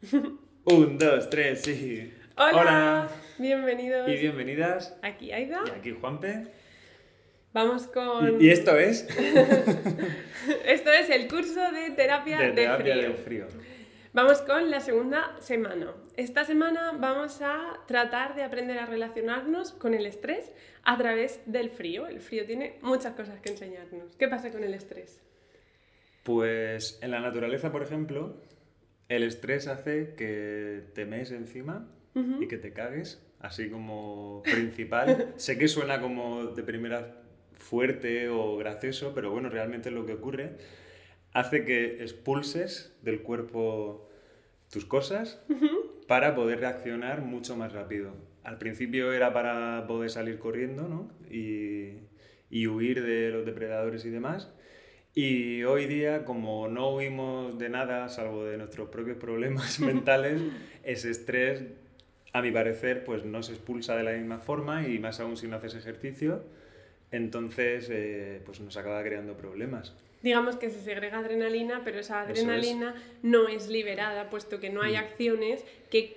Un, dos, tres, sí. Hola. Hola. Bienvenidos. Y bienvenidas. Aquí Aida. Y aquí Juanpe. Vamos con. Y, y esto es Esto es el curso de terapia de de, terapia frío. del frío. Vamos con la segunda semana. Esta semana vamos a tratar de aprender a relacionarnos con el estrés a través del frío. El frío tiene muchas cosas que enseñarnos. ¿Qué pasa con el estrés? Pues en la naturaleza, por ejemplo, el estrés hace que te mees encima y que te cagues, así como principal. sé que suena como de primera fuerte o gracioso, pero bueno, realmente lo que ocurre hace que expulses del cuerpo tus cosas para poder reaccionar mucho más rápido. Al principio era para poder salir corriendo ¿no? y, y huir de los depredadores y demás. Y hoy día, como no huimos de nada, salvo de nuestros propios problemas mentales, ese estrés, a mi parecer, pues no se expulsa de la misma forma y más aún si no haces ejercicio, entonces eh, pues nos acaba creando problemas. Digamos que se segrega adrenalina, pero esa Eso es. adrenalina no es liberada, puesto que no hay Mm. acciones que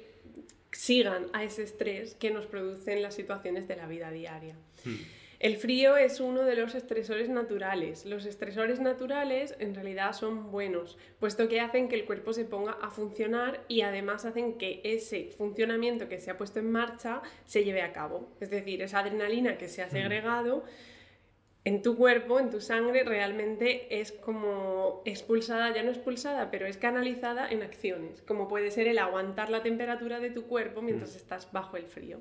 sigan a ese estrés que nos producen las situaciones de la vida diaria. Hmm. El frío es uno de los estresores naturales. Los estresores naturales en realidad son buenos, puesto que hacen que el cuerpo se ponga a funcionar y además hacen que ese funcionamiento que se ha puesto en marcha se lleve a cabo. Es decir, esa adrenalina que se ha segregado en tu cuerpo, en tu sangre, realmente es como expulsada, ya no expulsada, pero es canalizada en acciones, como puede ser el aguantar la temperatura de tu cuerpo mientras estás bajo el frío.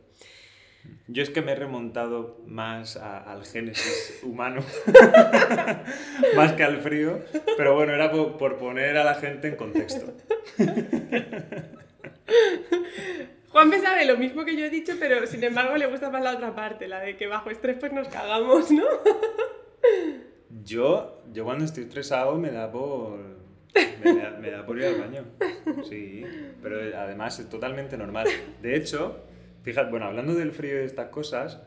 Yo es que me he remontado más a- al génesis humano, más que al frío, pero bueno, era por, por poner a la gente en contexto. Juanpe sabe lo mismo que yo he dicho, pero sin embargo le gusta más la otra parte, la de que bajo estrés pues nos cagamos, ¿no? Yo, yo cuando estoy estresado me da por... Me da, me da por ir al baño. Sí, pero además es totalmente normal. De hecho, fíjate, bueno, hablando del frío y de estas cosas,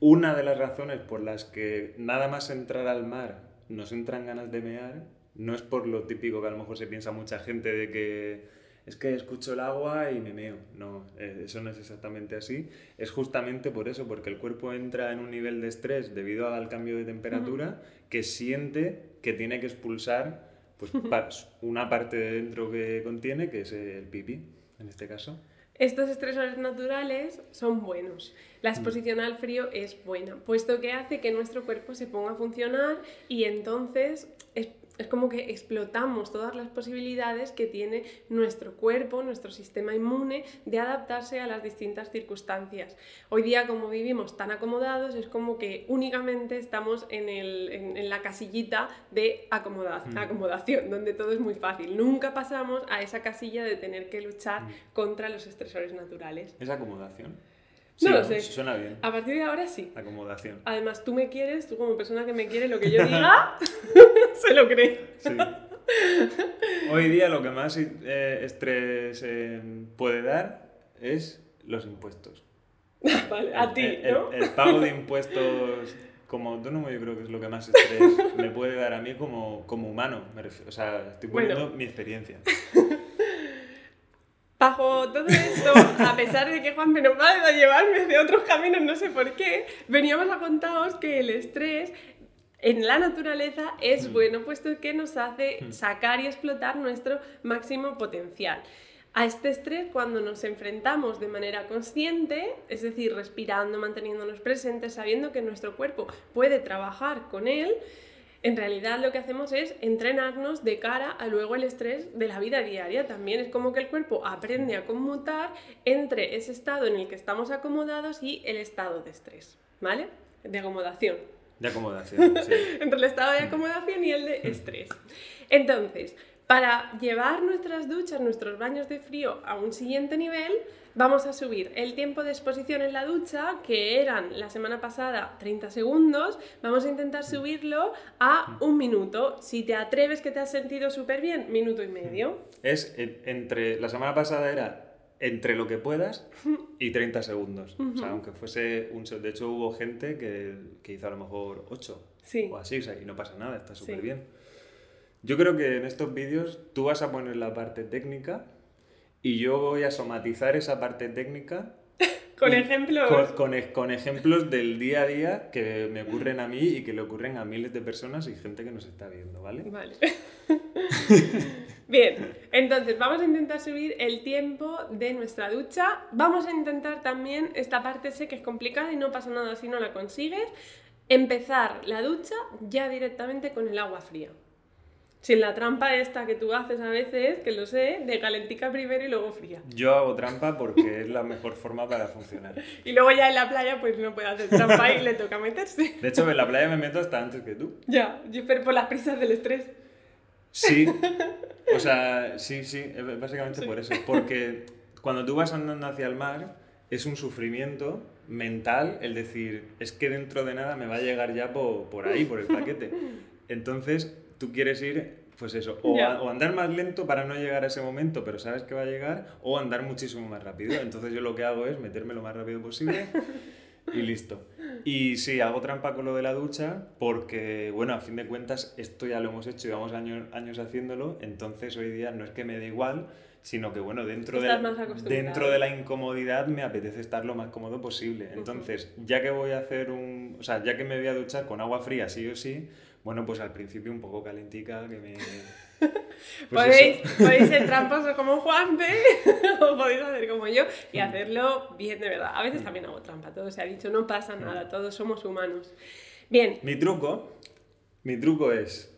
una de las razones por las que nada más entrar al mar nos entran ganas de mear, no es por lo típico que a lo mejor se piensa mucha gente de que es que escucho el agua y me meo. No, eh, eso no es exactamente así. Es justamente por eso, porque el cuerpo entra en un nivel de estrés debido al cambio de temperatura que siente que tiene que expulsar pues, una parte de dentro que contiene, que es el pipí, en este caso. Estos estresores naturales son buenos. La exposición al frío es buena, puesto que hace que nuestro cuerpo se ponga a funcionar y entonces es, es como que explotamos todas las posibilidades que tiene nuestro cuerpo, nuestro sistema inmune, de adaptarse a las distintas circunstancias. Hoy día, como vivimos tan acomodados, es como que únicamente estamos en, el- en- en la casillita de acomoda- Mm. acomodación, donde todo es muy fácil. Nunca pasamos a esa casilla de tener que luchar Mm. contra los estresores naturales. ¿Es acomodación? No lo sé. Suena bien. A partir de ahora sí. Acomodación. Además, tú me quieres, tú como persona que me quiere, lo que yo diga, se lo cree. Sí. Hoy día lo que más eh, estrés eh, puede dar es los impuestos. Vale, a ti, el, ¿no? el pago de impuestos como autónomo yo creo que es lo que más estrés me puede dar a mí como, como humano. Me refiero- o sea, estoy poniendo Bueno. mi experiencia. Bajo todo esto, a pesar de que Juan me nos va a llevarme de otros caminos, no sé por qué, veníamos a contaros que el estrés en la naturaleza es Mm. bueno, puesto que nos hace sacar y explotar nuestro máximo potencial. A este estrés, cuando nos enfrentamos de manera consciente, es decir, respirando, manteniéndonos presentes, sabiendo que nuestro cuerpo puede trabajar con él, en realidad lo que hacemos es entrenarnos de cara a luego el estrés de la vida diaria. También es como que el cuerpo aprende a conmutar entre ese estado en el que estamos acomodados y el estado de estrés, ¿vale? De acomodación. De acomodación, sí. Entre el estado de acomodación y el de estrés. Entonces, para llevar nuestras duchas, nuestros baños de frío a un siguiente nivel, vamos a subir el tiempo de exposición en la ducha, que eran la semana pasada 30 segundos, vamos a intentar subirlo a un minuto. Si te atreves que te has sentido súper bien, minuto y medio. Es en- entre. La semana pasada era entre lo que puedas y 30 segundos. O sea, aunque fuese un. De hecho, hubo gente que, que hizo a lo mejor 8 Sí. o así, o sea, y no pasa nada, está súper Sí. bien. Yo creo que en estos vídeos tú vas a poner la parte técnica y yo voy a somatizar esa parte técnica con ejemplos. Con, con ej- con ejemplos del día a día que me ocurren a mí y que le ocurren a miles de personas y gente que nos está viendo, ¿vale? Vale. Bien, entonces vamos a intentar subir el tiempo de nuestra ducha. Vamos a intentar también, esta parte sé que es complicada y no pasa nada si no la consigues, empezar la ducha ya directamente con el agua fría. Sin la trampa esta que tú haces a veces, que lo sé, de calentica primero y luego fría. Yo hago trampa porque es la mejor forma para funcionar. Y luego ya en la playa pues no puede hacer trampa y le toca meterse. De hecho, en la playa me meto hasta antes que tú. Ya, yo pero por las prisas del estrés. Sí, o sea, sí, sí, es básicamente por eso. Porque cuando tú vas andando hacia el mar, es un sufrimiento mental el decir, es que dentro de nada me va a llegar ya po- por, ahí, por el paquete. Entonces, tú quieres ir, pues eso, o, Ya. a- o andar más lento para no llegar a ese momento, pero sabes que va a llegar, o andar muchísimo más rápido. Entonces, yo lo que hago es meterme lo más rápido posible y listo. Y sí, hago trampa con lo de la ducha porque, bueno, a fin de cuentas, esto ya lo hemos hecho, llevamos años, años haciéndolo, entonces hoy día no es que me dé igual, sino que, bueno, dentro, de, dentro de la incomodidad me apetece estar lo más cómodo posible. Entonces, ya que voy a hacer un... O sea, ya que me voy a duchar con agua fría, sí o sí, bueno, pues al principio un poco calentica, que me... pues podéis, podéis ser tramposos como Juanpe o podéis hacer como yo y hacerlo bien de verdad. A veces también hago trampa, todo se ha dicho, no pasa nada, todos somos humanos. Bien, Mi truco, mi truco es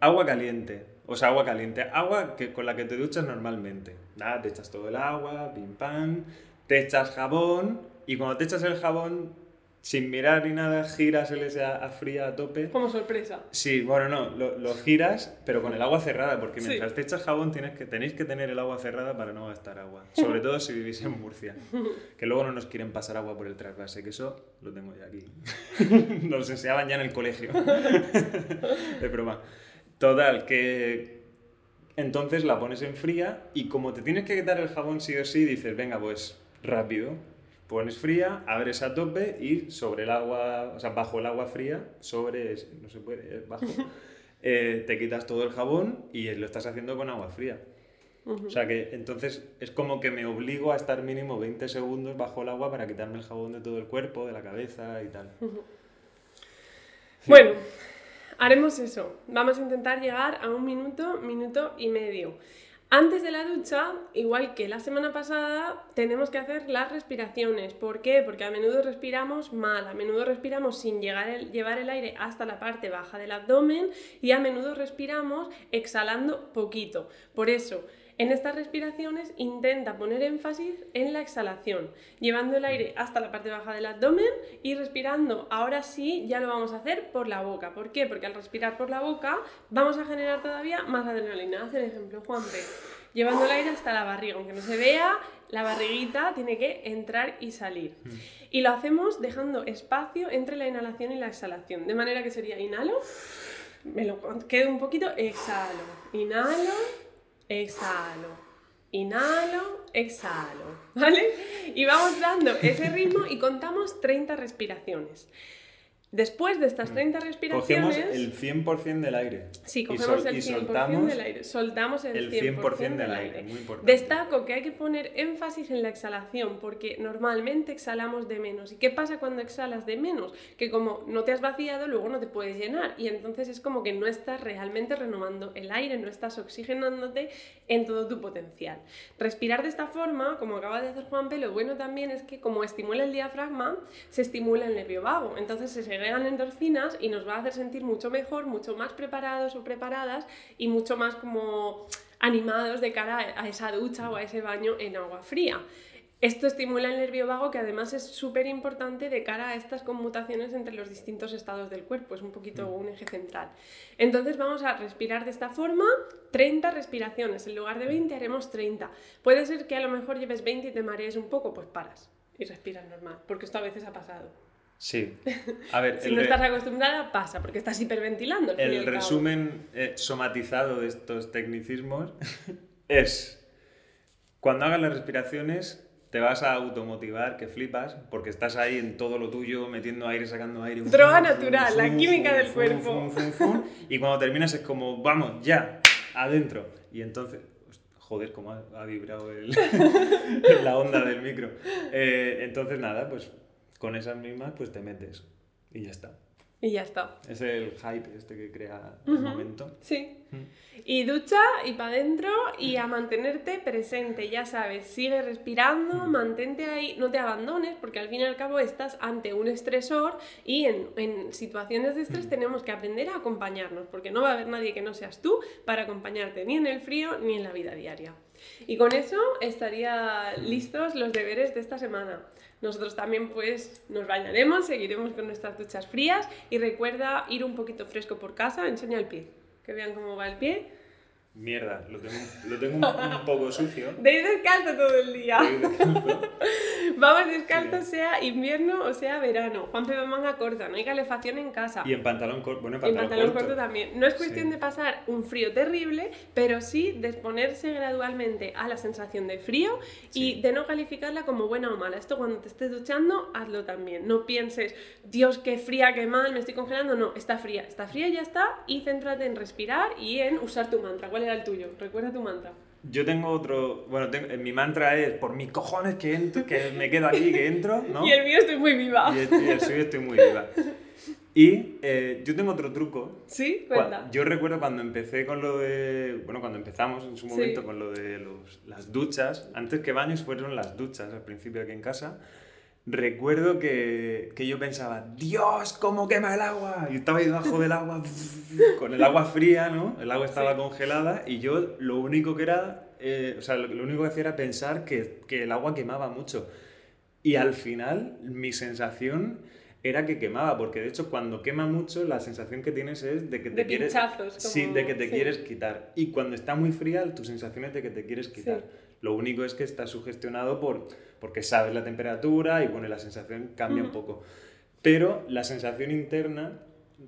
agua caliente, o sea, agua caliente, agua que, con la que te duchas normalmente. Nada, te echas todo el agua, pim pam, te echas jabón y cuando te echas el jabón, sin mirar ni nada, giras el ese a, a fría a tope. como sorpresa. Sí, bueno, no, lo, lo giras, pero con el agua cerrada, porque Sí. mientras te echas jabón tienes que, tenéis que tener el agua cerrada para no gastar agua. Sobre todo si vivís en Murcia, que luego no nos quieren pasar agua por el trasvase, que eso lo tengo ya aquí. nos enseñaban ya en el colegio. Es broma. Total, que entonces la pones en fría y como te tienes que quitar el jabón sí o sí, dices, venga, pues rápido. Pones fría, abres a tope y sobre el agua, o sea, bajo el agua fría, sobre, no se puede, es bajo, eh, te quitas todo el jabón y lo estás haciendo con agua fría. O sea que entonces es como que me obligo a estar mínimo 20 segundos bajo el agua para quitarme el jabón de todo el cuerpo, de la cabeza y tal. Bueno, haremos eso. Vamos a intentar llegar a un minuto, minuto y medio. Antes de la ducha, igual que la semana pasada, tenemos que hacer las respiraciones. ¿Por qué? Porque a menudo respiramos mal, a menudo respiramos sin llevar el aire hasta la parte baja del abdomen y a menudo respiramos exhalando poquito. Por eso, en estas respiraciones intenta poner énfasis en la exhalación, llevando el aire hasta la parte baja del abdomen y respirando. Ahora sí, ya lo vamos a hacer por la boca. ¿Por qué? Porque al respirar por la boca vamos a generar todavía más adrenalina. Haz el ejemplo, Juanpe. Llevando el aire hasta la barriga, aunque no se vea, la barriguita tiene que entrar y salir. Y lo hacemos dejando espacio entre la inhalación y la exhalación. De manera que sería inhalo, me lo quedo un poquito, exhalo, inhalo, exhalo, inhalo, exhalo, ¿vale? Y vamos dando ese ritmo y contamos 30 respiraciones. Después de estas 30 respiraciones... Cogemos el 100% del aire. Sí, Y cogemos el y 100% soltamos del aire. Soltamos el, el 100%, 100% del del aire. aire, muy importante. Destaco que hay que poner énfasis en la exhalación porque normalmente exhalamos de menos. ¿Y qué pasa cuando exhalas de menos? Que como no te has vaciado, luego no te puedes llenar y entonces es como que no estás realmente renovando el aire, no estás oxigenándote en todo tu potencial. Respirar de esta forma, como acaba de hacer Juanpe, lo bueno también es que como estimula el diafragma, se estimula el nervio vago. Entonces se segregan endorfinas y nos va a hacer sentir mucho mejor, mucho más preparados o preparadas y mucho más como animados de cara a esa ducha o a ese baño en agua fría. Esto estimula el nervio vago que además es súper importante de cara a estas conmutaciones entre los distintos estados del cuerpo, es un poquito un eje central. Entonces vamos a respirar de esta forma, 30 respiraciones, en lugar de 20 haremos 30. Puede ser que a lo mejor lleves 20 y te marees un poco, pues paras y respiras normal, porque esto a veces ha pasado. Sí. A ver, Si el, no estás acostumbrada, pasa, porque estás hiperventilando. el cabo. resumen eh, somatizado de estos tecnicismos es, cuando hagas las respiraciones, te vas a automotivar, que flipas, porque estás ahí en todo lo tuyo, metiendo aire, sacando aire. Droga natural, fum, la fum, química fum, del cuerpo. y cuando terminas es como, vamos, ya, adentro. Y entonces, Joder, cómo ha, ha vibrado el, la onda del micro. Eh, entonces, nada, pues con esas mismas, pues te metes y ya está. Y ya está. Es el hype este que crea el momento. Sí. Mm. Y ducha y para adentro y a mantenerte presente, ya sabes, sigue respirando, mantente ahí, no te abandones, porque al fin y al cabo estás ante un estresor y en, en situaciones de estrés tenemos que aprender a acompañarnos, porque no va a haber nadie que no seas tú para acompañarte ni en el frío ni en la vida diaria. Y con eso estarían listos los deberes de esta semana. Nosotros también pues nos bañaremos, seguiremos con nuestras duchas frías y recuerda ir un poquito fresco por casa, enseña el pie, que vean cómo va el pie. Mierda, lo tengo, lo tengo un, un poco sucio. De ir descalzo todo el día. Descalzo. Vamos descalzo, sea invierno o sea verano. Juan va manga corta, no hay calefacción en casa. Y en pantalón corto. Bueno, en Y en pantalón, pantalón corto. corto también. No es cuestión Sí. de pasar un frío terrible, pero sí de exponerse gradualmente a la sensación de frío y Sí. de no calificarla como buena o mala. Esto cuando te estés duchando, hazlo también. No pienses, Dios, qué fría, qué mal, me estoy congelando. No, está fría. Está fría y ya está. Y céntrate en respirar y en usar tu mantra. ¿Cuál era el tuyo? Recuerda tu mantra. Yo tengo otro. Bueno, tengo- eh, mi mantra es: por mis cojones que entro, que me quedo aquí, que entro, ¿no? Y el mío estoy muy viva. Y el, y el suyo estoy muy viva. Y eh, yo tengo otro truco. ¿Sí? Cuenta. Yo recuerdo cuando empecé con lo de. Bueno, cuando empezamos en su Sí. momento con lo de los- las duchas. Antes que baños fueron las duchas al principio aquí en casa. Recuerdo que, que yo pensaba, Dios, cómo quema el agua. Y estaba ahí debajo del agua, con el agua fría, ¿no? El agua estaba Sí. congelada y yo lo único que era, eh, o sea, lo, lo único que hacía era pensar que, que el agua quemaba mucho. Y al final mi sensación era que quemaba, porque de hecho cuando quema mucho la sensación que tienes es de que te De quieres... Sí, como- de que te sí. quieres quitar. Y cuando está muy fría, tu sensación es de que te quieres quitar. Sí. Lo único es que está sugestionado por, porque sabes la temperatura y bueno, la sensación cambia un poco. Pero la sensación interna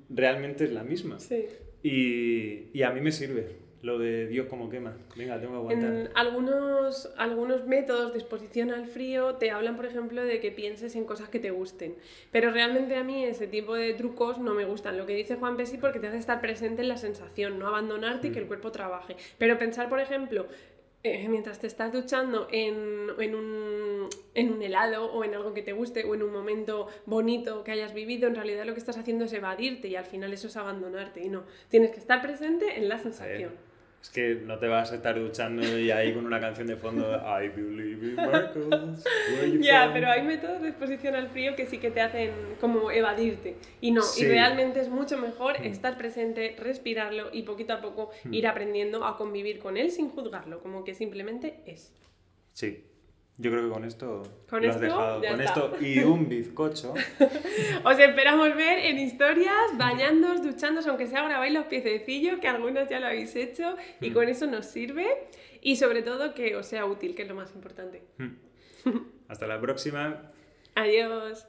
realmente es la misma. Sí. Y, y a mí me sirve lo de Dios como quema. Venga, tengo que aguantar. En algunos, algunos métodos de exposición al frío te hablan, por ejemplo, de que pienses en cosas que te gusten. Pero realmente a mí ese tipo de trucos no me gustan. Lo que dice Juan Pesci porque te hace estar presente en la sensación, no abandonarte y que el cuerpo trabaje. Pero pensar, por ejemplo, eh, mientras te estás duchando en, en, un, en un helado o en algo que te guste o en un momento bonito que hayas vivido, en realidad lo que estás haciendo es evadirte y al final eso es abandonarte. Y no, tienes que estar presente en la sensación. Es que no te vas a estar duchando y ahí con una canción de fondo I believe in miracles. Ya, from? pero hay métodos de exposición al frío que sí que te hacen como evadirte. Y no, Sí. y realmente es mucho mejor estar presente, respirarlo y poquito a poco Hmm. ir aprendiendo a convivir con él sin juzgarlo, como que simplemente es. Sí. Yo creo que con esto Con lo has esto dejado. ya Con está. esto y un bizcocho. Os esperamos ver en historias, bañándoos, duchándoos, aunque sea grabáis los piececillos, que algunos ya lo habéis hecho, y con eso nos sirve. Y sobre todo que os sea útil, que es lo más importante. Hasta la próxima. Adiós.